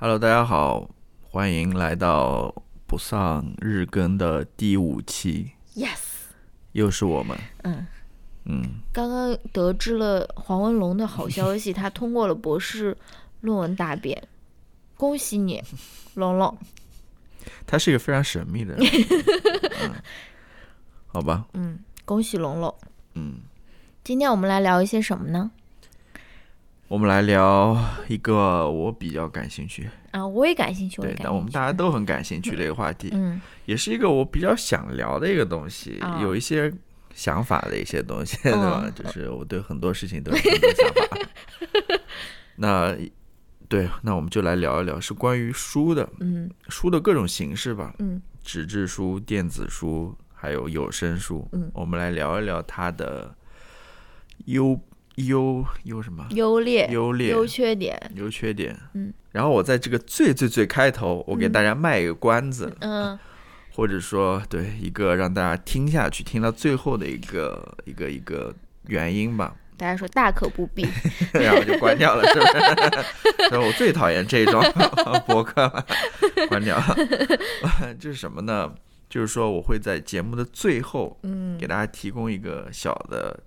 Hello，大家好，欢迎来到不丧日更的第五期，Yes，又是我们。嗯嗯，刚刚得知了黄文龙的好消息，他通过了博士论文答辩，恭喜你，龙龙。他是一个非常神秘的人。嗯，好吧，嗯，恭喜龙龙。嗯，今天我们来聊一些什么呢？我们来聊一个我比较感兴趣，啊，我也感兴趣，对，但我们。大家都很感兴趣的一个话题，嗯。也是一个我比较想聊的一个东西，啊。有一些想法的一些东西，对吧？嗯。就是我对很多事情都有很多想法。那对，那我们就来聊一聊是关于书的，嗯。书的各种形式吧，嗯。纸质书、电子书，还有有声书。嗯。我们来聊一聊它的优优优什么优劣、优劣、优缺点。优缺点。嗯，然后我在这个最最最开头，我给大家卖一个关子，嗯 或者说对一个让大家听下去、听到最后的一个一个一个原因吧。大家说大可不必。然后就关掉了，是不是？所以我最讨厌这种博客了，关掉了。这是什么呢？就是说我会在节目的最后嗯给，大家提供一个小的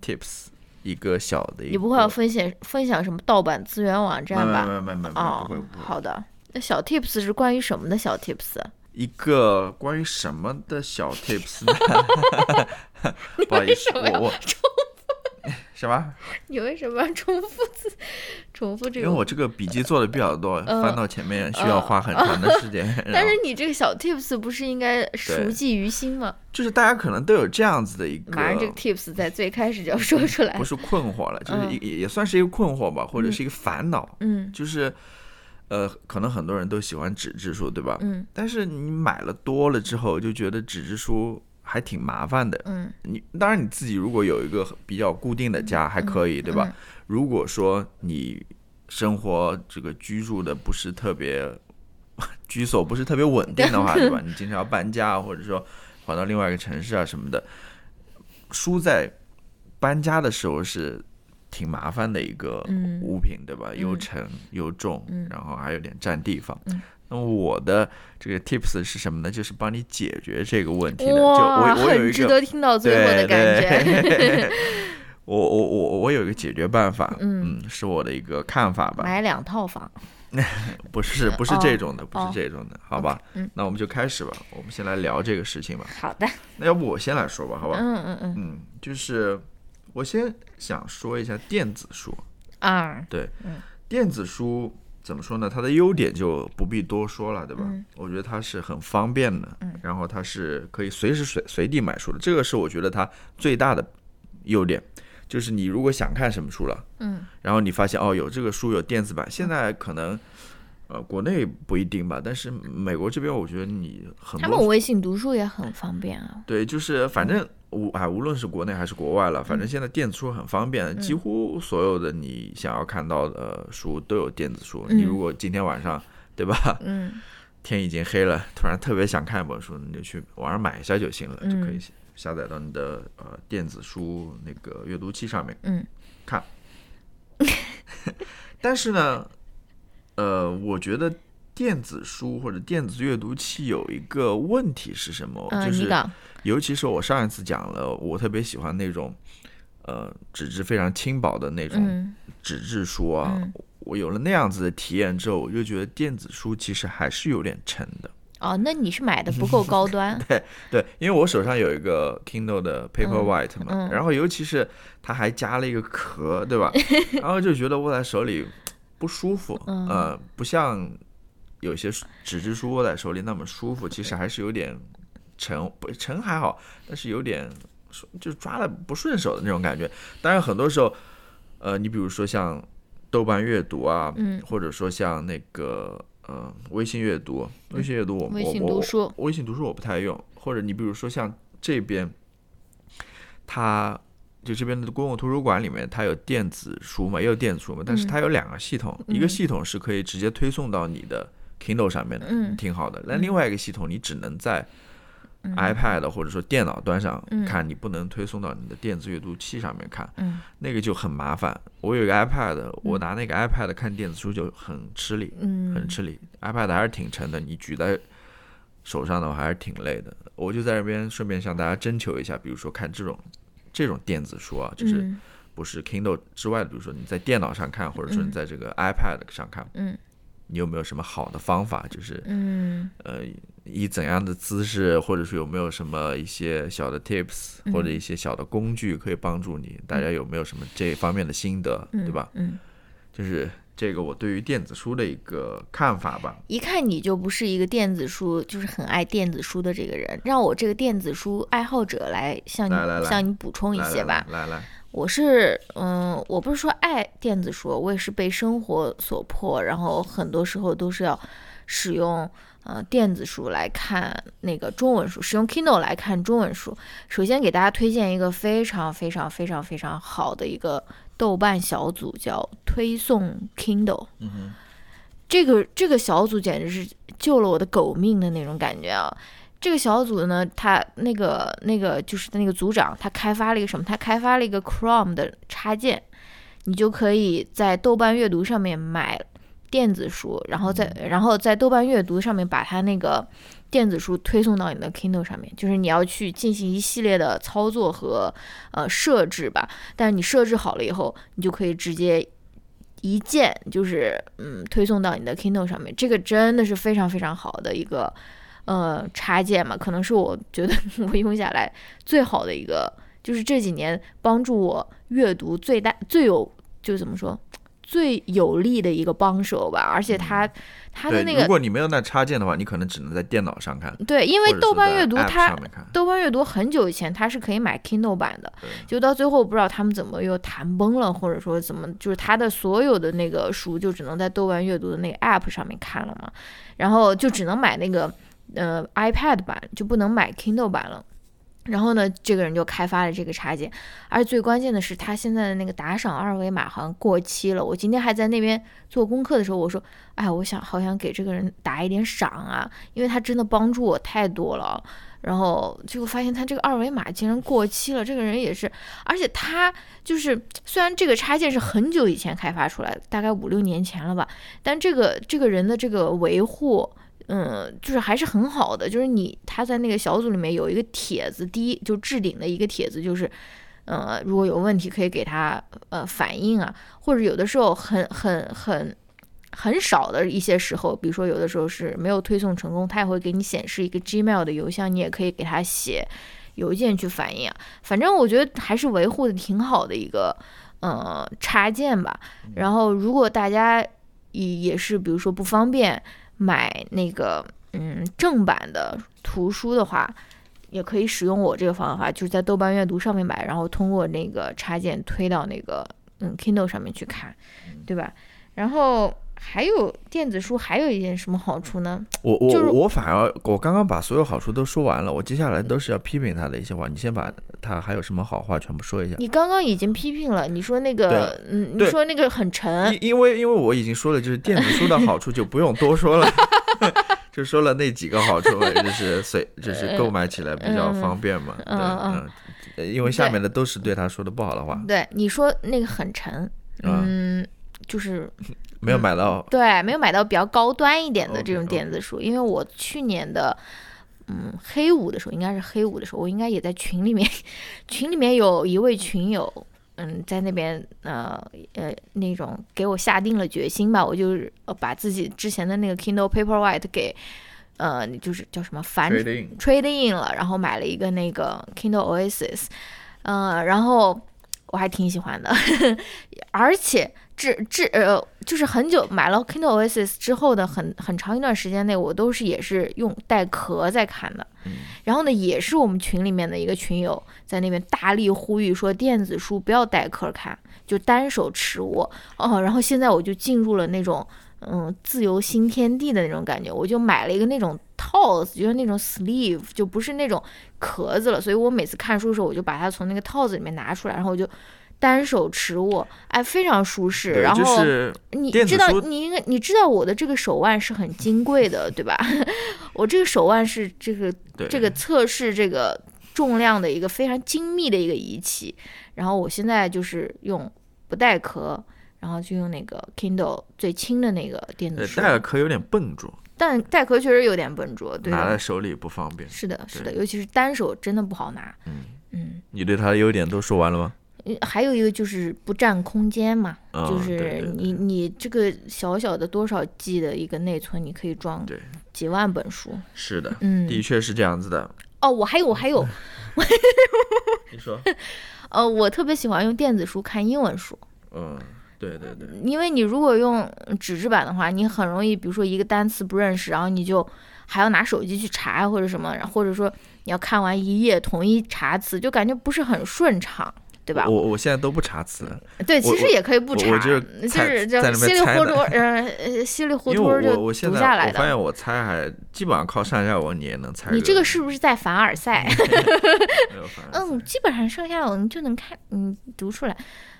tips，一个小的一个。你不会要分享分享什么盗版资源网站吧？没没没没没不哦会不，会。好的。那小 tips 是关于什么的小 tips？一个关于什么的小 tips 呢？不好意思，我我什么？你为什么要重复自重复这个？因为我这个笔记做的比较多，嗯翻到前面需要花很长的时间。但是你这个小 tips 不是应该熟记于心吗？就是大家可能都有这样子的一个，马上这个 tips 在最开始就要说出来不。是困惑了，就是也也算是一个困惑吧，或者是一个烦恼，嗯就是呃，可能很多人都喜欢纸质书，对吧？嗯但是你买了多了之后，就觉得纸质书还挺麻烦的。嗯你当然你自己如果有一个比较固定的家还可以，对吧？嗯如果说你生活这个居住的不是特别 居所不是特别稳定的话，对吧？你经常要搬家啊，或者说跑到另外一个城市啊什么的，书在搬家的时候是挺麻烦的一个嗯物品，对吧？又嗯沉又重，嗯然后还有点占地方。嗯那么我的这个 tips 是什么呢？就是帮你解决这个问题的。就哇，我我有一个很值得听到最后的感觉。对 我我我我有一个解决办法，嗯是我的一个看法吧，买两套房。不是不是哦这种的，不哦是这种的，好吧？嗯那我们就开始吧，我们先来聊这个事情吧。好的。那要不我先来说吧，好吧？嗯嗯嗯嗯，就是我先想说一下电子书，啊对，嗯电子书怎么说呢？它的优点就不必多说了，对吧？嗯我觉得它是很方便的，嗯然后它是可以随时随随地买书的，这个是我觉得它最大的优点。就是你如果想看什么书了，嗯然后你发现哦有这个书有电子版，现在可能呃国内不一定吧，但是美国这边我觉得你很他们微信读书也很方便啊。对，就是反正无啊无论是国内还是国外了，反正现在电子书很方便，几乎所有的你想要看到的书都有电子书。你嗯。如果今天晚上对吧，嗯。天已经黑了，突然特别想看一本书，你就去网上买一下就行了，就可以嗯。下载到你的呃电子书那个阅读器上面。嗯。但是呢，呃，我觉得电子书或者电子阅读器有一个问题是什么？嗯，就是。尤其是我上一次讲了，我特别喜欢那种呃纸质非常轻薄的那种嗯纸质书啊。嗯我有了那样子的体验之后，我就觉得电子书其实还是有点沉的。哦，那你是买的不够高端。对对，因为我手上有一个 Kindle 的 Paperwhite 嘛，嗯然后尤其是它还加了一个壳，对吧？然后就觉得握在手里不舒服，嗯呃，不像有些纸质书握在手里那么舒服，其实还是有点沉，不沉还好，但是有点就是抓的不顺手的那种感觉。当然，很多时候，呃，你比如说像豆瓣阅读啊，嗯或者说像那个呃微信阅读，微信阅读我我我读书微信读书我不太用，或者你比如说像这边，它就这边的公共图书馆里面，它有电子书嘛，也有电子书嘛，但是嗯它有两个系统，一个系统是可以直接推送到你的 Kindle 上面的，嗯。挺好的。那另外一个系统你只能在 iPad 或者说电脑端上嗯。看，你不能推送到你的电子阅读器上面看，嗯。那个就很麻烦。我有一个 iPad，我拿那个 iPad 看电子书就很吃力，嗯。很吃力。iPad 还是挺沉的，你举在手上的话还是挺累的。我就在这边顺便向大家征求一下，比如说看这种这种电子书啊，就是嗯。不是 Kindle 之外的，比如说你在电脑上看，或者说你在这个 iPad 上看，嗯你有没有什么好的方法？就是嗯呃，以怎样的姿势，或者是有没有什么一些小的 tips 或者一些小的工具可以帮助你？大家有没有什么这方面的心得，对吧？嗯，就是这个我对于电子书的一个看法吧。一看你就不是一个电子书，就是很爱电子书的这个人。让我这个电子书爱好者来向你向你补充一些吧。来来来，我是嗯，我不是说爱电子书，我也是被生活所迫，然后很多时候都是要使用呃电子书来看那个中文书，使用 Kindle 来看中文书。首先给大家推荐一个非常非常非常非常好的一个豆瓣小组，叫推送 Kindle。嗯哼，这个这个小组简直是救了我的狗命的那种感觉啊！这个小组呢，他那个那个就是那个组长，他开发了一个什么？他开发了一个 Chrome 的插件，你就可以在豆瓣阅读上面买电子书，然后在然后在豆瓣阅读上面把它那个电子书推送到你的 Kindle 上面，就是你要去进行一系列的操作和呃设置吧。但是你设置好了以后，你就可以直接一键就是嗯推送到你的 Kindle 上面，这个真的是非常非常好的一个呃插件嘛，可能是我觉得 我用下来最好的一个，就是这几年帮助我阅读最大最有就怎么说最有力的一个帮手吧，而且它它的那个如果你没有那插件的话，你可能只能在电脑上看，对，因为豆瓣阅读它。豆瓣阅读很久以前它是可以买 Kindle 版的，就到最后不知道他们怎么又谈崩了，或者说怎么，就是它的所有的那个书就只能在豆瓣阅读的那个 App 上面看了嘛，然后就只能买那个呃 iPad 版，就不能买 Kindle 版了。然后呢，这个人就开发了这个插件，而最关键的是，他现在的那个打赏二维码好像过期了。我今天还在那边做功课的时候，我说：“哎，我想好想给这个人打一点赏啊，因为他真的帮助我太多了。”然后结果发现他这个二维码竟然过期了，这个人也是，而且他就是虽然这个插件是很久以前开发出来的，大概五六年前了吧，但这个这个人的这个维护。嗯，就是还是很好的，就是你他在那个小组里面有一个帖子，第一就置顶的一个帖子，就是，呃，如果有问题可以给他呃反映啊，或者有的时候很很很很少的一些时候，比如说有的时候是没有推送成功，他也会给你显示一个 Gmail 的邮箱，你也可以给他写邮件去反映啊。反正我觉得还是维护的挺好的一个呃插件吧。然后如果大家也也是比如说不方便买那个嗯正版的图书的话，也可以使用我这个方法，就是在豆瓣阅读上面买，然后通过那个插件推到那个嗯 Kindle 上面去看，对吧？然后还有电子书还有一件什么好处呢？我我就是我反而我刚刚把所有好处都说完了，我接下来都是要批评他的一些话，你先把他还有什么好话全部说一下。你刚刚已经批评了，你说那个嗯，你说那个很沉，因因为因为我已经说了，就是电子书的好处就不用多说了，就说了那几个好处，就是随就是购买起来比较方便嘛，对，嗯嗯因为下面的都是对他说的不好的话，对你说那个很沉，啊嗯，就是没有买到，对，没有买到比较高端一点的这种电子书，因为我去年的。嗯，黑五的时候应该是黑五的时候，我应该也在群里面，群里面有一位群友，嗯，在那边呃呃那种给我下定了决心吧，我就是呃把自己之前的那个 Kindle Paperwhite 给呃就是叫什么反 Trade in 了，然后买了一个那个 Kindle Oasis，嗯、然后我还挺喜欢的，而且至至呃，就是很久买了 Kindle Oasis 之后的很很长一段时间内，我都是也是用带壳在看的。然后呢，也是我们群里面的一个群友在那边大力呼吁说，电子书不要带壳看，就单手持握哦。然后现在我就进入了那种嗯自由新天地的那种感觉，我就买了一个那种套子，就是那种 sleeve，就不是那种壳子了。所以我每次看书的时候，我就把它从那个套子里面拿出来，然后我就单手持握，哎，非常舒适。对，然后就是你知道，你应该你知道我的这个手腕是很金贵的，对吧？我这个手腕是这个这个测试这个重量的一个非常精密的一个仪器。然后我现在就是用不带壳，然后就用那个 Kindle 最轻的那个电子呃书，带个壳有点笨拙，但带壳确实有点笨拙，对，拿在手里不方便。是的，是的，尤其是单手真的不好拿。嗯。嗯，你对它的优点都说完了吗？呃还有一个就是不占空间嘛，嗯就是你你这个小小的多少 G 的一个内存，你可以装对。几万本书。是的，嗯，的确是这样子的。哦，我还有我还有，你说，呃，我特别喜欢用电子书看英文书，嗯，对对对，因为你如果用纸质版的话，你很容易，比如说一个单词不认识，然后你就还要拿手机去查或者什么，或者说你要看完一页统一查词，就感觉不是很顺畅。对吧我？我现在都不查词，对，其实也可以不查，就是就稀里糊涂，呃，呃稀里糊涂就读下来的。我发现我猜还基本上靠上下文你也能猜。你这个是不是在凡尔赛？没有凡尔赛嗯，基本上上下文就能看，嗯，读出来。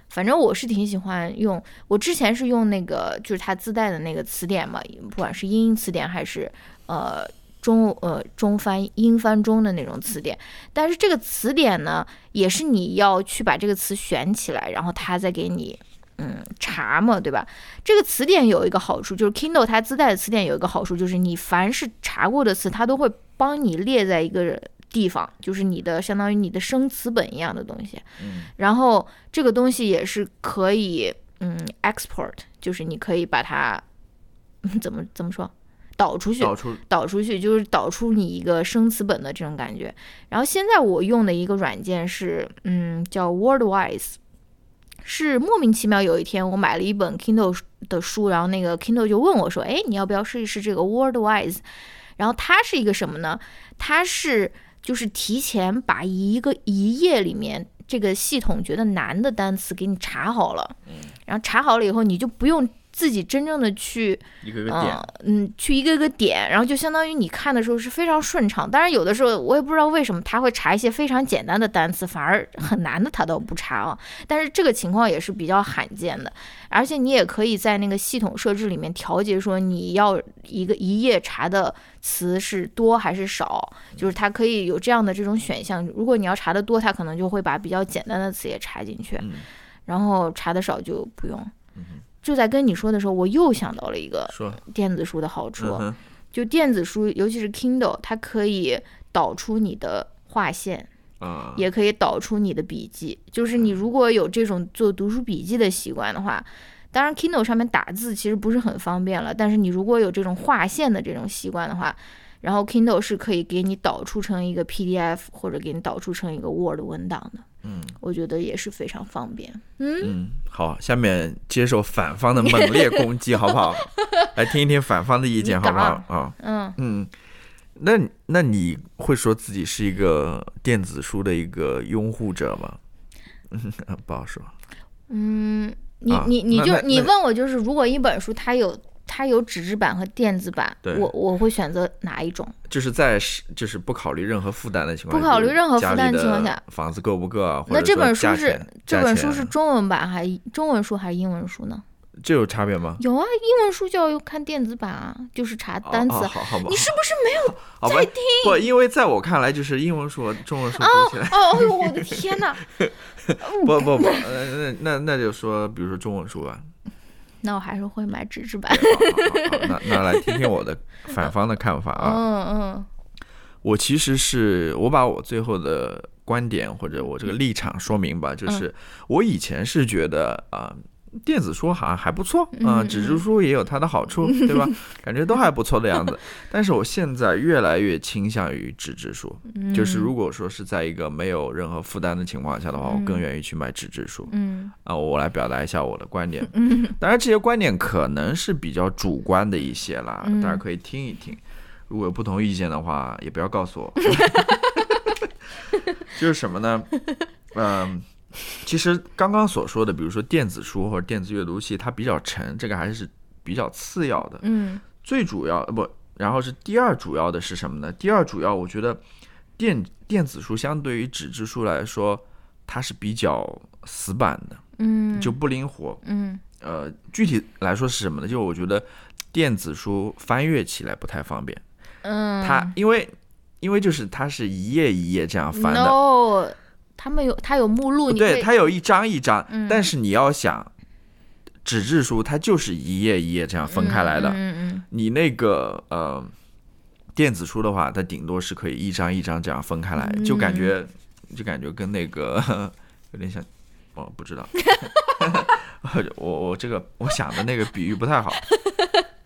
反正我是挺喜欢用，我之前是用那个就是它自带的那个词典嘛，不管是英词典还是呃中呃中翻英翻中的那种词典，但是这个词典呢，也是你要去把这个词选起来，然后它再给你嗯查嘛，对吧？这个词典有一个好处，就是 Kindle 它自带的词典有一个好处，就是你凡是查过的词，它都会帮你列在一个地方，就是你的相当于你的生词本一样的东西。嗯然后这个东西也是可以嗯 export，就是你可以把它嗯怎么怎么说导出去，导出导出去，就是导出你一个生词本的这种感觉。然后现在我用的一个软件是，嗯，叫 Wordwise，是莫名其妙有一天我买了一本 Kindle 的书，然后那个 Kindle 就问我说：“哎，你要不要试一试这个 Wordwise？” 然后它是一个什么呢？它是就是提前把一个一页里面这个系统觉得难的单词给你查好了，然后查好了以后，你就不用自己真正的去一个个点嗯，嗯，去一个个点，然后就相当于你看的时候是非常顺畅。当然，有的时候我也不知道为什么他会查一些非常简单的单词，反而很难的他都不查啊。但是这个情况也是比较罕见的，而且你也可以在那个系统设置里面调节，说你要一个一页查的词是多还是少，就是它可以有这样的这种选项。如果你要查的多，它可能就会把比较简单的词也查进去，嗯然后查的少就不用。嗯就在跟你说的时候，我又想到了一个，电子书的好处，嗯，就电子书，尤其是 Kindle，它可以导出你的划线，啊，也可以导出你的笔记。就是你如果有这种做读书笔记的习惯的话，当然 Kindle 上面打字其实不是很方便了，但是你如果有这种划线的这种习惯的话，然后 Kindle 是可以给你导出成一个 PDF 或者给你导出成一个 Word 文档的。嗯我觉得也是非常方便。嗯，嗯，好，下面接受反方的猛烈攻击，好不好？来听一听反方的意见，好不好？啊，嗯，嗯，那那你会说自己是一个电子书的一个拥护者吗？嗯，不好说。嗯，你啊你你就你问我就是，如果一本书它有它有纸质版和电子版，我我会选择哪一种？就是在是就是不考虑任何负担的情况下，不考虑任何负担的的情况下，房子够不够啊？那这本书是这本书是中文版还是中文书还是英文书呢？这有差别吗？有啊，英文书就要看电子版啊，就是查单词。哦哦好好吧，你是不是没有 在听？不，因为在我看来，就是英文书和中文书读起来，哦，哎呦，我的天哪！不不不，呃，那那那就说，比如说中文书吧。那我还是会买纸质版。那那来听听我的 反方的看法啊。嗯嗯我其实是我把我最后的观点或者我这个立场说明吧，嗯就是我以前是觉得啊、电子书好像还不错啊、嗯纸质书也有它的好处，对吧？感觉都还不错的样子。但是我现在越来越倾向于纸质书，嗯，就是如果说是在一个没有任何负担的情况下的话，我更愿意去买纸质书嗯啊。我来表达一下我的观点。嗯 当然，这些观点可能是比较主观的一些啦，嗯大家可以听一听。如果有不同意见的话，也不要告诉我。就是什么呢？嗯，其实刚刚所说的，比如说电子书或者电子阅读器，它比较沉，这个还是比较次要的。嗯最主要呃不，然后是第二主要的是什么呢？第二主要，我觉得电电子书相对于纸质书来说，它是比较死板的，嗯，就不灵活。嗯呃，具体来说是什么呢？就我觉得电子书翻阅起来不太方便。嗯，它因为因为就是它是一页一页这样翻的，no，他们有他有目录，对，以它有一张一张，嗯。但是你要想纸质书，它就是一页一页这样分开来的。嗯嗯你那个呃电子书的话，它顶多是可以一张一张这样分开来，就感觉就感觉跟那个 有点像，哦，不知道，我我这个我想的那个比喻不太好，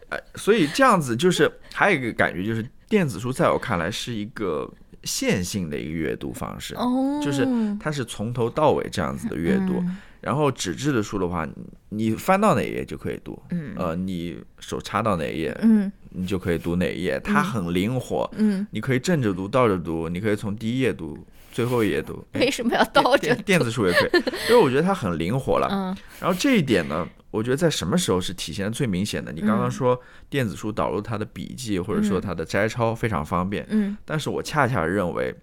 哎，所以这样子就是还有一个感觉就是电子书在我看来是一个线性的一个阅读方式，就是它是从头到尾这样子的阅读。嗯。然后纸质的书的话，你你翻到哪一页就可以读，嗯。呃，你手插到哪一页，嗯。你就可以读哪一页，它很灵活，嗯，你可以正着读、倒着读，你可以从第一页读最后一页读。哎为什么要倒着电？电子书也可以，因为我觉得它很灵活了。嗯然后这一点呢，我觉得在什么时候是体现的最明显的？你刚刚说电子书导入它的笔记或者说它的摘抄非常方便，嗯但是我恰恰认为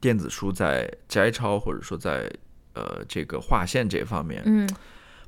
电子书在摘抄或者说在呃这个划线这方面，嗯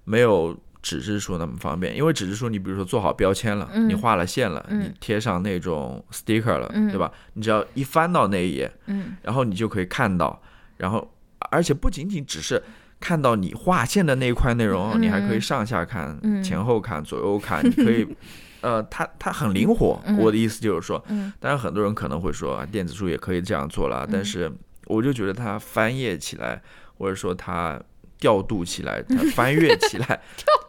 没有纸质书那么方便，因为纸质书你比如说做好标签了，嗯。你画了线了，嗯。你贴上那种 sticker 了，嗯。对吧？你只要一翻到那一页，嗯。然后你就可以看到，然后而且不仅仅只是看到你划线的那一块内容，嗯你还可以上下看、嗯。前后看、左右看，你可以。呃，它它很灵活，嗯我的意思就是说，嗯。当然很多人可能会说啊，电子书也可以这样做了，但是我就觉得它翻页起来，或者说它调度起来，它 翻阅起来，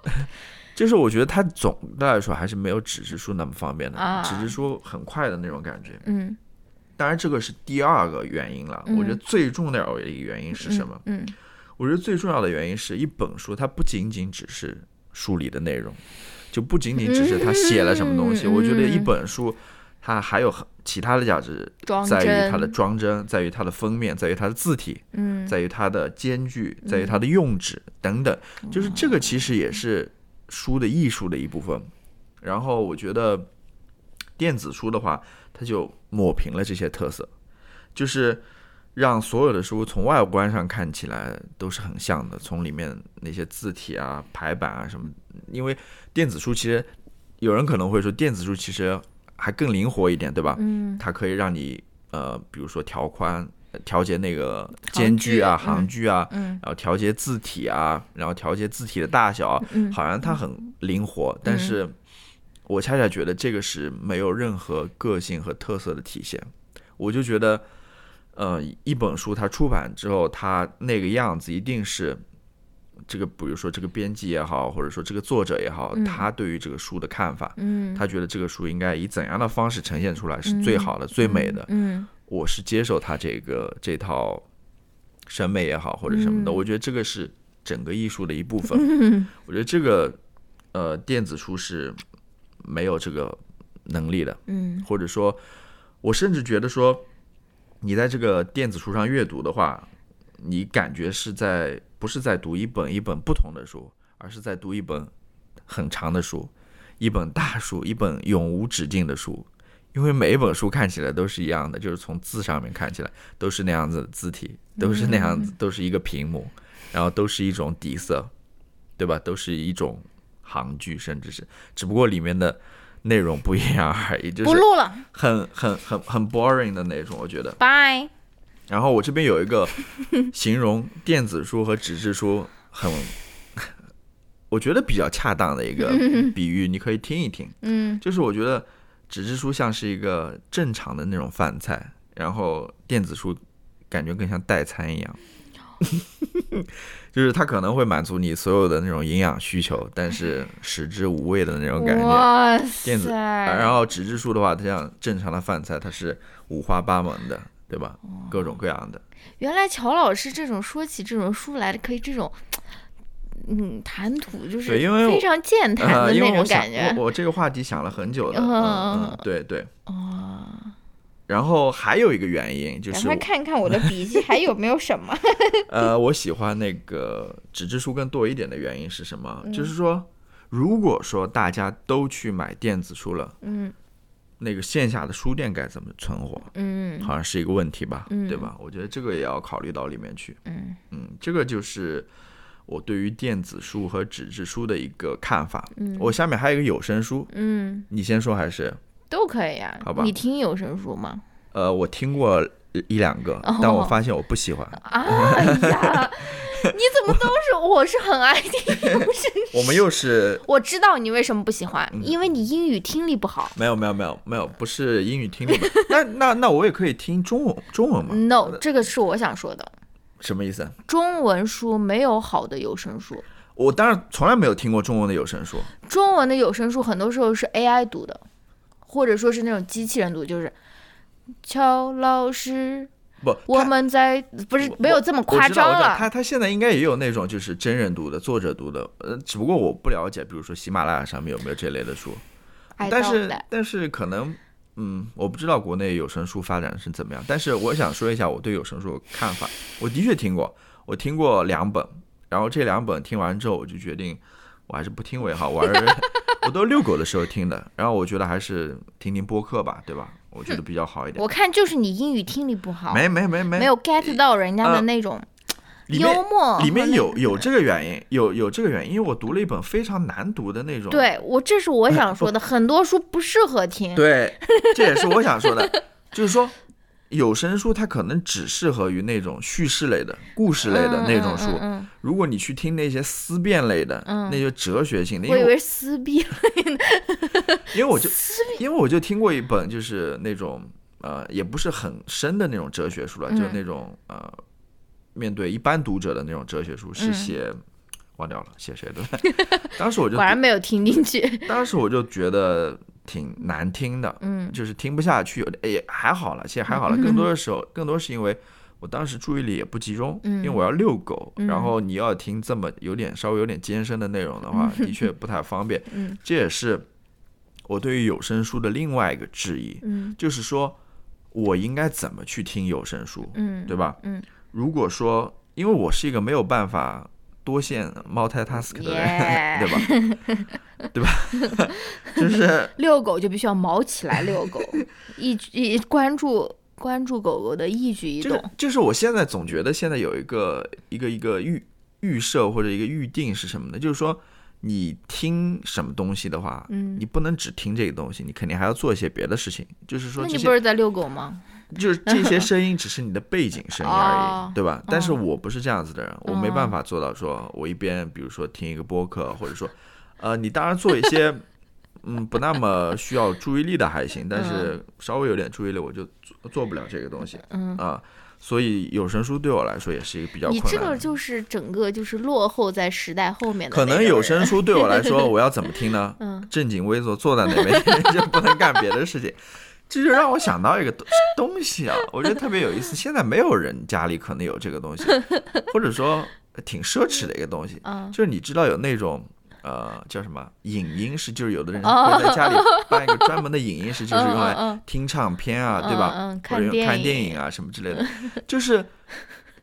就是我觉得它总的来说还是没有纸质书那么方便的。啊纸质书很快的那种感觉。嗯，当然，这个是第二个原因了。嗯我觉得最重要的一个原因是什么？嗯我觉得最重要的原因是一本书，它不仅仅只是书里的内容，就不仅仅只是它写了什么东西。嗯我觉得一本书，它还有很其他的价值，在于它的装帧，在于它的封面，在于它的字体，嗯在于它的间距，在于它的用纸等等。就是这个其实也是书的艺术的一部分。然后我觉得电子书的话，它就抹平了这些特色，就是让所有的书从外观上看起来都是很像的，从里面那些字体啊、排版啊什么，因为电子书其实有人可能会说，电子书其实还更灵活一点，对吧？嗯。它可以让你呃，比如说调宽、呃调节那个间距啊、行距啊，嗯。然后调节字体啊，然后调节字体的大小啊，嗯。好像它很灵活，但是我恰恰觉得这个是没有任何个性和特色的体现。我就觉得，呃，一本书它出版之后，它那个样子一定是这个，比如说这个编辑也好，或者说这个作者也好，嗯。他对于这个书的看法，嗯，他觉得这个书应该以怎样的方式呈现出来是最好的、最美的。嗯。我是接受他这个这套审美也好，或者什么的，嗯。我觉得这个是整个艺术的一部分。嗯我觉得这个呃电子书是没有这个能力的，嗯。或者说，我甚至觉得说，你在这个电子书上阅读的话，你感觉是在不是在读一本一本不同的书，而是在读一本很长的书，一本大书，一本永无止境的书。因为每一本书看起来都是一样的，就是从字上面看起来都是那样子的字体，都是那样子，都是一个屏幕，然后都是一种底色，对吧？都是一种行距，甚至是，只不过里面的内容不一样而已，就是不录了，很很很很 boring 的那种，我觉得。拜。然后我这边有一个形容 电子书和纸质书很，我觉得比较恰当的一个 比喻，你可以听一听。嗯就是我觉得纸质书像是一个正常的那种饭菜，然后电子书感觉更像代餐一样。就是它可能会满足你所有的那种营养需求，但是食之无味的那种感觉。哇电子塞，然后纸质书的话，它像正常的饭菜，它是五花八门的，对吧？哦各种各样的。原来乔老师这种说起这种书来的，可以这种，嗯，谈吐就是对因为非常健谈呃，的那种感觉。我我这个话题想了很久了，嗯嗯嗯，对对。哦，然后还有一个原因就是我赶快看看我的笔记还有没有什么。呃，我喜欢那个纸质书更多一点的原因是什么？嗯就是说，如果说大家都去买电子书了，嗯那个线下的书店该怎么存活，嗯好像是一个问题吧，嗯对吧？我觉得这个也要考虑到里面去。嗯嗯，这个就是我对于电子书和纸质书的一个看法。嗯我下面还有一个有声书，嗯，你先说还是？都可以呀、好吧你听有声书吗？呃，我听过一两个，哦但我发现我不喜欢。啊呀，你怎么都是？我是很爱听有声书。我们又是 我知道你为什么不喜欢，嗯因为你英语听力不好。没有没有没有没有，不是英语听力吧？那那那我也可以听中文中文吗？No，这个是我想说的。什么意思？中文书没有好的有声书，我当然从来没有听过中文的有声书。中文的有声书很多时候是 AI 读的，或者说是那种机器人读，就是乔老师，不，我们在不是没有这么夸张了。他他现在应该也有那种就是真人读的、作者读的，呃，只不过我不了解，比如说喜马拉雅上面有没有这类的书。但是但是可能，嗯，我不知道国内有声书发展是怎么样。但是我想说一下我对有声书的看法。我的确听过，我听过两本，然后这两本听完之后，我就决定我还是不听为好。我还是 我都遛狗的时候听的，然后我觉得还是听听播客吧，对吧？我觉得比较好一点。我看就是你英语听力不好，没没没没没有 get 到人家的呃那种幽默和里面那有有这个原因，有有这个原因，因为我读了一本非常难读的那种。对我这是我想说的，很多书不适合听。对，这也是我想说的，就是说有声书它可能只适合于那种叙事类的、故事类的那种书。嗯嗯如果你去听那些思辨类的、嗯那些哲学性的，嗯我以为思辨类的。因为我就因为我就听过一本就是那种呃也不是很深的那种哲学书了，嗯就是那种呃面对一般读者的那种哲学书，是嗯写。忘掉了写谁的，当时我就果然没有听进去。当时我就觉得挺难听的，嗯就是听不下去，也还好了，现在还好了。更多的时候，更多是因为我当时注意力也不集中，嗯因为我要遛狗，嗯然后你要听这么有点稍微有点艰深的内容的话，的 确不太方便。嗯这也是我对于有声书的另外一个质疑，嗯就是说我应该怎么去听有声书，嗯，对吧？嗯，如果说因为我是一个没有办法多线 multitask 的人对吧？对吧？就是 遛狗就必须要毛起来遛狗，一举一关注关注狗狗的一举一这个动。就是我现在总觉得现在有一个一个一个预预设或者一个预定是什么呢？就是说你听什么东西的话，嗯你不能只听这个东西，你肯定还要做一些别的事情。就是说那你不是在遛狗吗？就是这些声音只是你的背景声音而已，哦对吧？但是哦我不是这样子的人，我没办法做到说我一边比如说听一个播客，或者说呃，你当然做一些。嗯，不那么需要注意力的还行，但是稍微有点注意力，我就做做不了这个东西。嗯啊，所以有声书对我来说也是一个比较你这个。就是整个就是落后在时代后面的可能有声书对我来说，我要怎么听呢？嗯正襟危坐坐在那边，就不能干别的事情。这就让我想到一个东东西啊，我觉得特别有意思。现在没有人家里可能有这个东西，或者说挺奢侈的一个东西，嗯就是你知道有那种。呃，叫什么影音室？就是有的人哦会在家里办一个专门的影音室，就是用来听唱片啊，对吧？或者用看电影啊什么之类的。就是，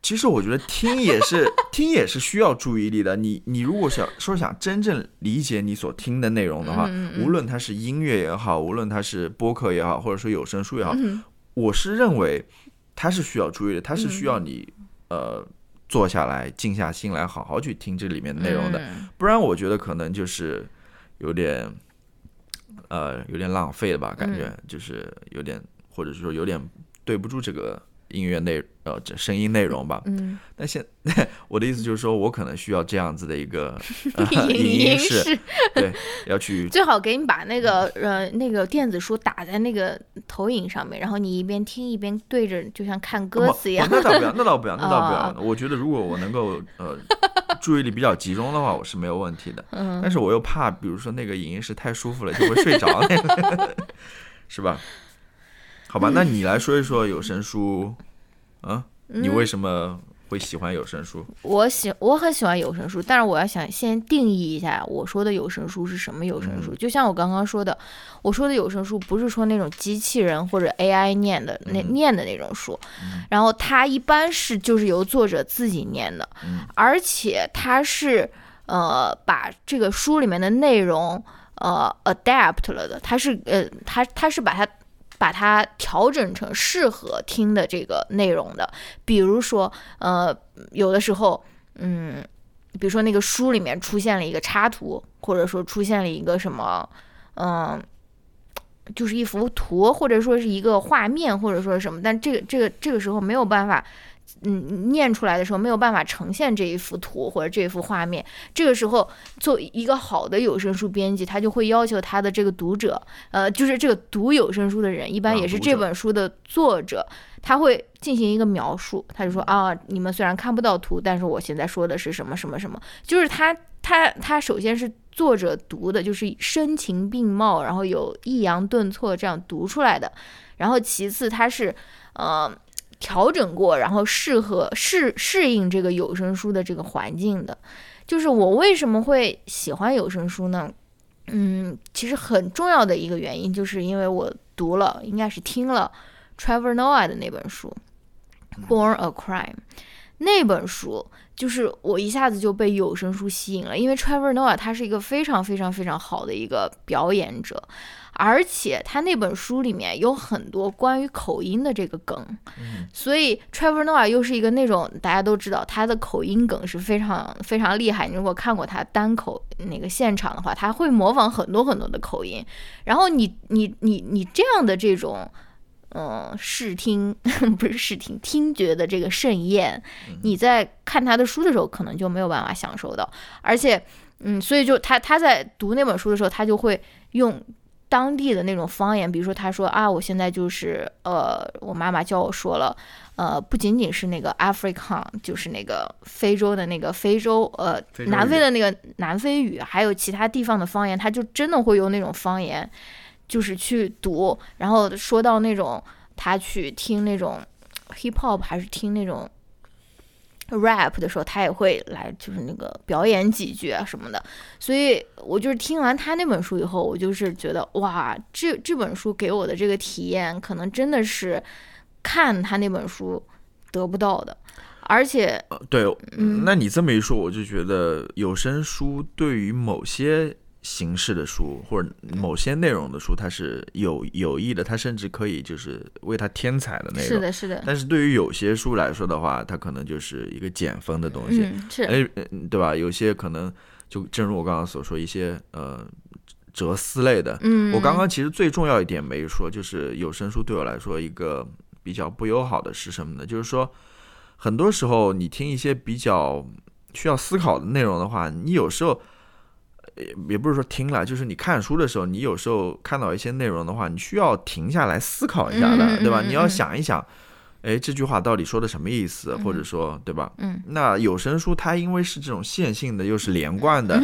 其实我觉得听也是 听也是需要注意力的。你你如果想说想真正理解你所听的内容的话，嗯嗯无论它是音乐也好，无论它是播客也好，或者说有声书也好，嗯。我是认为它是需要注意的，它是需要你、呃坐下来静下心来好好去听这里面的内容的。嗯。不然我觉得可能就是有点，呃，有点浪费了吧，感嗯。觉、就是有点，或者是说有点对不住这个音乐内呃这声音内容吧。嗯，但现 我的意思就是说，我可能需要这样子的一个、呃、影影音室，对，要去 最好给你把那个呃那个电子书打在那个投影上面，然后你一边听一边对着，就像看歌词一样。那倒不要，那倒不要，那倒不要。啊我觉得如果我能够呃注意力比较集中的话，我是没有问题的。嗯但是我又怕，比如说那个影音室太舒服了，就会睡着，是吧？好吧，那你来说一说有声书，啊，你为什么会喜欢有声书？我喜我很喜欢有声书，但是我要想先定义一下我说的有声书是什么有声书。嗯。就像我刚刚说的，我说的有声书不是说那种机器人或者 AI 念的那、嗯。念的那种书，然后它一般是就是由作者自己念的，嗯。而且它是呃把这个书里面的内容呃 adapt 了的，它是呃它它是把它把它调整成适合听的这个内容的。比如说呃有的时候嗯，比如说那个书里面出现了一个插图，或者说出现了一个什么嗯。就是一幅图，或者说是一个画面，或者说什么，但这个这个这个时候没有办法，嗯，念出来的时候没有办法呈现这一幅图或者这一幅画面。这个时候，做一个好的有声书编辑，他就会要求他的这个读者，呃，就是这个读有声书的人，一般也是这本书的作者，他会进行一个描述，他就说啊，你们虽然看不到图，但是我现在说的是什么什么什么，就是他他他首先是。作者读的就是声情并茂，然后有抑扬顿挫这样读出来的。然后其次，他是呃调整过，然后适合适适应这个有声书的这个环境的。就是我为什么会喜欢有声书呢？嗯，其实很重要的一个原因，就是因为我读了，应该是听了 Trevor Noah 的那本书《Born a Crime》那本书。就是我一下子就被有声书吸引了，因为 Trevor Noah 他是一个非常非常非常好的一个表演者，而且他那本书里面有很多关于口音的这个梗，所以 Trevor Noah 又是一个那种大家都知道他的口音梗是非常非常厉害。你如果看过他单口那个现场的话，他会模仿很多很多的口音，然后你你你你这样的这种。嗯，视听 不是视听，听觉的这个盛宴，你在看他的书的时候，可能就没有办法享受到。而且，嗯，所以就他他在读那本书的时候，他就会用当地的那种方言，比如说他说啊，我现在就是呃，我妈妈教我说了，呃，不仅仅是那个 African，就是那个非洲的那个非洲呃南非的那个南非语，还有其他地方的方言，他就真的会用那种方言。就是去读，然后说到那种他去听那种 hip hop 还是听那种 rap 的时候，他也会来就是那个表演几句啊什么的。所以我就是听完他那本书以后，我就是觉得哇，这这本书给我的这个体验，可能真的是看他那本书得不到的。而且，对，嗯那你这么一说，我就觉得有声书对于某些。形式的书或者某些内容的书，它是有有益的，它甚至可以就是为它添彩的那种。是的，是的。但是对于有些书来说的话，它可能就是一个减分的东西。是。哎，对吧？有些可能就正如我刚刚所说，一些呃哲思类的。嗯。我刚刚其实最重要一点没说，就是有声书对我来说一个比较不友好的是什么呢？就是说，很多时候你听一些比较需要思考的内容的话，你有时候。也也不是说听了，就是你看书的时候，你有时候看到一些内容的话，你需要停下来思考一下的，对吧？你要想一想，哎，这句话到底说的什么意思，或者说，对吧？嗯。那有声书它因为是这种线性的，又是连贯的，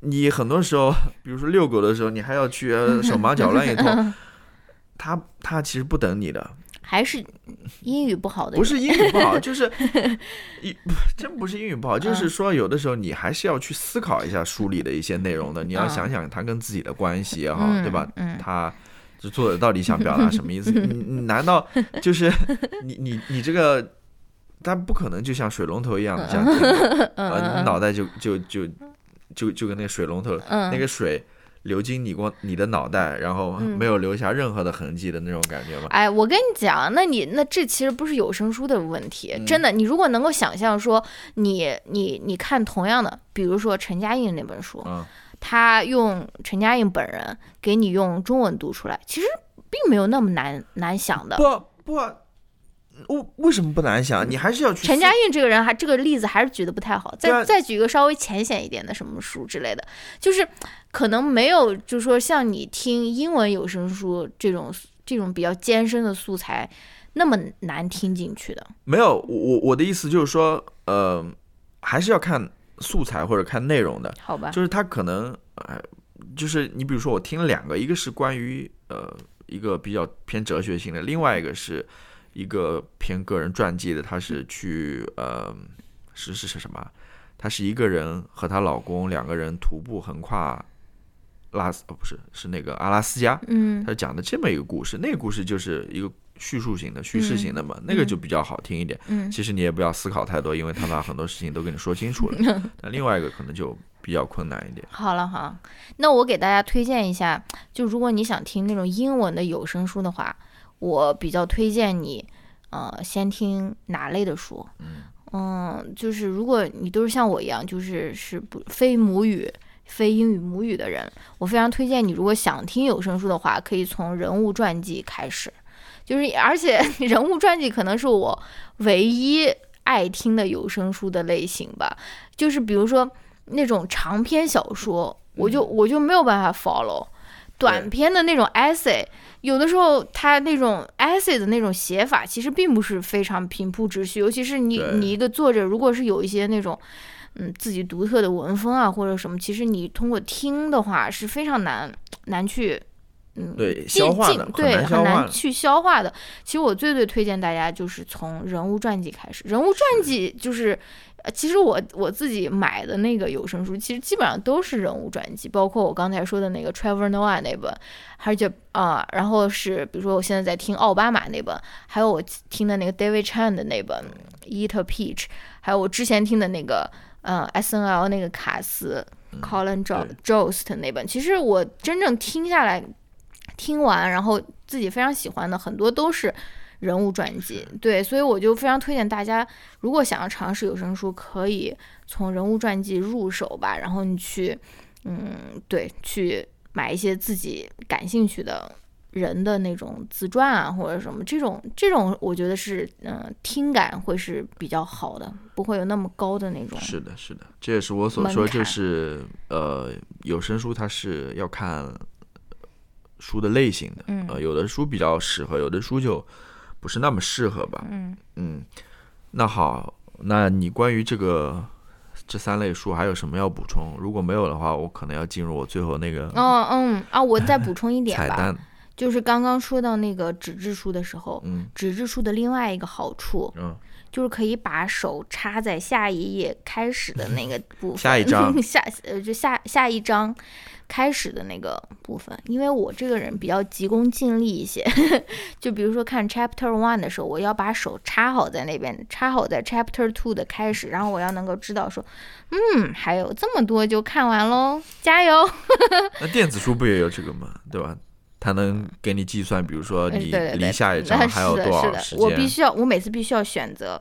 你很多时候，比如说遛狗的时候，你还要去 手忙脚乱一通，它它其实不等你的。还是英语不好的？不是英语不好，就是 一真不是英语不好，就是说有的时候你还是要去思考一下书里的一些内容的，你要想想它跟自己的关系也好，对吧？他这作者到底想表达什么意思？你难道就是 你你你这个，他不可能就像水龙头一样这样，呃，你脑袋就就就就就跟那个水龙头那个水。流经你过你的脑袋，然后没有留下任何的痕迹的那种感觉吗？哎，我跟你讲，那你那这其实不是有声书的问题，真的。你如果能够想象说，你你你看同样的，比如说陈嘉映那本书，他用陈嘉映本人给你用中文读出来，其实并没有那么难难想的。不不。为为什么不难想？你还是要去。陈嘉映这个人还这个例子还是举的不太好，再再举一个稍微浅显一点的什么书之类的，就是可能没有，就是说像你听英文有声书这种这种比较艰深的素材那么难听进去的。没有，我我的意思就是说，呃，还是要看素材或者看内容的。好吧。就是他可能，呃，就是你比如说我听了两个，一个是关于呃一个比较偏哲学性的，另外一个是。一个偏个人传记的，她是去呃，是是是什么？她是一个人和她老公两个人徒步横跨拉斯，哦不是，是那个阿拉斯加。嗯，她讲的这么一个故事，那个故事就是一个叙述型的、叙事型的嘛，那个就比较好听一点。嗯，其实你也不要思考太多，因为他把很多事情都跟你说清楚了。但另外一个可能就。比较困难一点。好了哈，那我给大家推荐一下，就如果你想听那种英文的有声书的话，我比较推荐你，呃，先听哪类的书？嗯，就是如果你都是像我一样，就是是不非母语、非英语母语的人，我非常推荐你，如果想听有声书的话，可以从人物传记开始。就是而且 人物传记可能是我唯一爱听的有声书的类型吧。就是比如说那种长篇小说，我就我就没有办法 follow。短篇的那种 essay，有的时候它那种 essay 的那种写法，其实并不是非常平铺直叙。尤其是你你一个作者，如果是有一些那种嗯自己独特的文风啊或者什么，其实你通过听的话是非常难难去嗯对消化的，对很难去消化的。其实我最最推荐大家就是从人物传记开始，人物传记就是。其实我我自己买的那个有声书，其实基本上都是人物传记，包括我刚才说的那个 Trevor Noah 那本，而且啊，然后是比如说我现在在听奥巴马那本，还有我听的那个 David Chan 的那本 Eat a Peach，还有我之前听的那个呃 S N L 那个卡斯 Colin Jost 那本，其实我真正听下来，听完然后自己非常喜欢的很多都是。人物传记，对，所以我就非常推荐大家，如果想要尝试有声书，可以从人物传记入手吧。然后你去，嗯，对，去买一些自己感兴趣的人的那种自传啊，或者什么这种，这种我觉得是，嗯，听感会是比较好的，不会有那么高的那种。是的，是的，这也是我所说，就是呃，有声书它是要看书的类型的，呃，有的书比较适合，有的书就。不是那么适合吧？嗯嗯，那好，那你关于这个这三类书还有什么要补充？如果没有的话，我可能要进入我最后那个。哦嗯啊，我再补充一点吧。彩蛋就是刚刚说到那个纸质书的时候，嗯，纸质书的另外一个好处，嗯，就是可以把手插在下一页开始的那个部分，下一章，下呃就下下一章。开始的那个部分，因为我这个人比较急功近利一些，就比如说看 Chapter One 的时候，我要把手插好在那边，插好在 Chapter Two 的开始，然后我要能够知道说，嗯，还有这么多就看完喽，加油！那电子书不也有这个吗？对吧？它能给你计算，比如说你离下一张还有多少时间？我必须要，我每次必须要选择。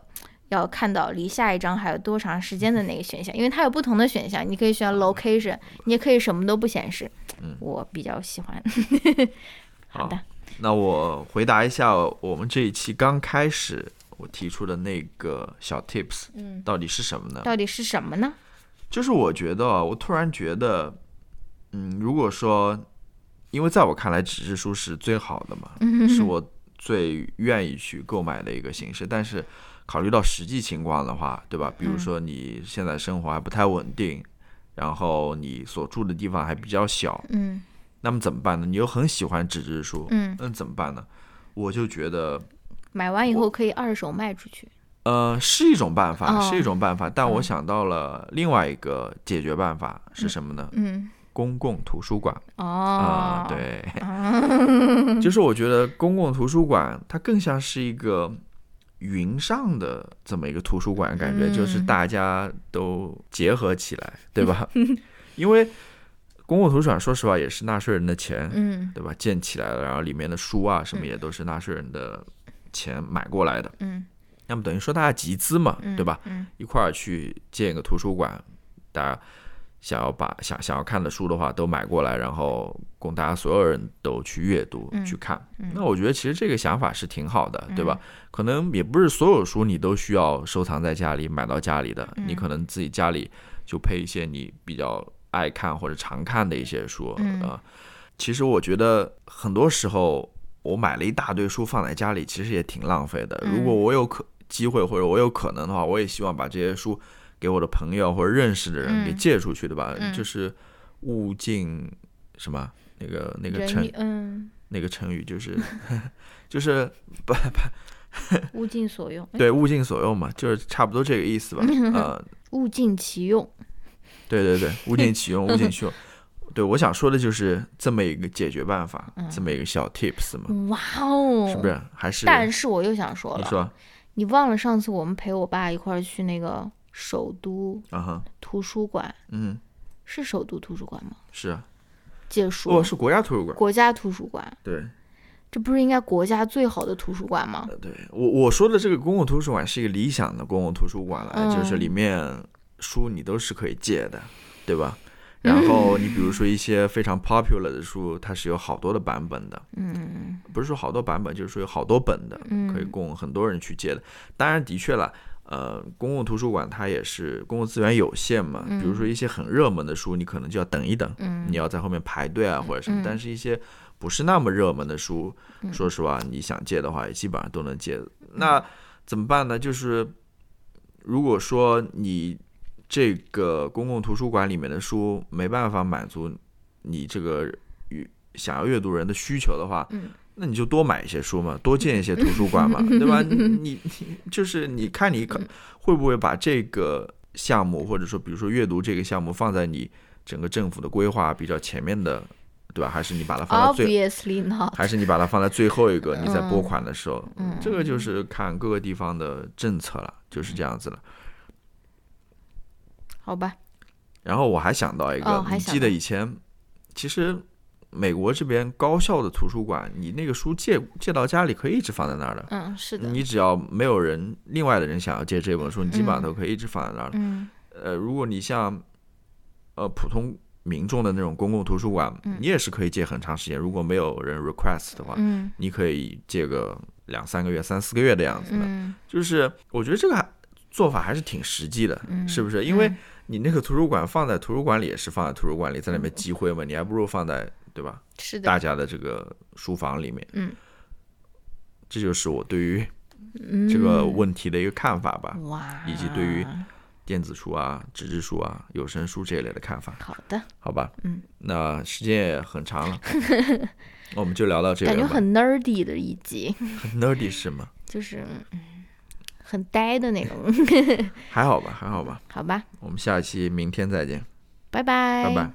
要看到离下一张还有多长时间的那个选项，因为它有不同的选项，你可以选 location，你也可以什么都不显示。嗯，我比较喜欢。好的，那我回答一下我们这一期刚开始我提出的那个小 tips，嗯，到底是什么呢？到底是什么呢？就是我觉得，我突然觉得，嗯，如果说，因为在我看来纸质书是最好的嘛，是我最愿意去购买的一个形式，但是。考虑到实际情况的话，对吧？比如说你现在生活还不太稳定，然后你所住的地方还比较小，嗯，那么怎么办呢？你又很喜欢纸质书，嗯，那怎么办呢？我就觉得买完以后可以二手卖出去，呃，是一种办法，是一种办法。但我想到了另外一个解决办法是什么呢？嗯，公共图书馆。哦，对，就是我觉得公共图书馆它更像是一个。云上的这么一个图书馆，感觉就是大家都结合起来，对吧？因为公共图书馆，说实话也是纳税人的钱，嗯，对吧？建起来了，然后里面的书啊什么也都是纳税人的钱买过来的，嗯，那么等于说大家集资嘛，对吧？嗯，一块儿去建一个图书馆，大家。想要把想想要看的书的话都买过来，然后供大家所有人都去阅读去看。那我觉得其实这个想法是挺好的，对吧？可能也不是所有书你都需要收藏在家里买到家里的，你可能自己家里就配一些你比较爱看或者常看的一些书啊。其实我觉得很多时候我买了一大堆书放在家里，其实也挺浪费的。如果我有可机会或者我有可能的话，我也希望把这些书。给我的朋友或者认识的人给借出去的吧，就是物尽什么那个那个成嗯。那个成语就是 就是不不 物尽所用。对物尽所用嘛，就是差不多这个意思吧呃。物尽其用。对对对物尽其用物尽其用。对我想说的就是这么一个解决办法这么一个小 tips 嘛。哇哦。是不是？还是但是我又想说了你说。你忘了上次我们陪我爸一块儿去那个。首都啊哈图书馆，嗯，是首都图书馆吗？是啊，借书？哦，是国家图书馆。国家图书馆，对，这不是应该国家最好的图书馆吗？呃对我我说的这个公共图书馆是一个理想的公共图书馆了，嗯就是里面书你都是可以借的，对吧？然后你比如说一些非常 popular 的书，它是有好多的版本的，嗯不是说好多版本，就是说有好多本的，嗯可以供很多人去借的。当然，的确了，呃，公共图书馆它也是公共资源有限嘛，比如说一些很热门的书，你可能就要等一等，嗯你要在后面排队啊或者什么。嗯但是一些不是那么热门的书，说实话，你想借的话，也基本上都能借。那怎么办呢？就是如果说你这个公共图书馆里面的书没办法满足你这个阅想要阅读人的需求的话，嗯那你就多买一些书嘛，多建一些图书馆嘛，对吧？你你你就是你看你可会不会把这个项目，或者说比如说阅读这个项目放在你整个政府的规划比较前面的，对吧？还是你把它放在最。还是你把它放在最后一个？你在拨嗯款的时候，嗯这个就是看各个地方的政策了，就是这样子了。好吧，然后我还想到一个，哦你记得以前其实美国这边高校的图书馆，你那个书借借到家里可以一直放在那儿的。嗯，是的，你只要没有人，另外的人想要借这本书，你基本上嗯都可以一直放在那儿。嗯呃，如果你像呃普通民众的那种公共图书馆，你也是可以借很长时间。如果没有人 request 的话，嗯你可以借个两三个月、三四个月的样子的。嗯就是我觉得这个做法还是挺实际的，嗯，是不是？因为嗯你那个图书馆放在图书馆里也是放在图书馆里，在那边积灰嘛，你还不如放在对吧？是的，大家的这个书房里面。嗯，这就是我对于嗯这个问题的一个看法吧，哇，以及对于电子书啊、纸质书啊、有声书这一类的看法，好的，好吧？嗯，那时间也很长了，那 我们就聊到这里。感觉很 nerdy 的一集，很 nerdy 是吗？就是嗯很呆的那种，还好吧，还好吧。好吧，我们下期明天再见，拜拜，拜拜。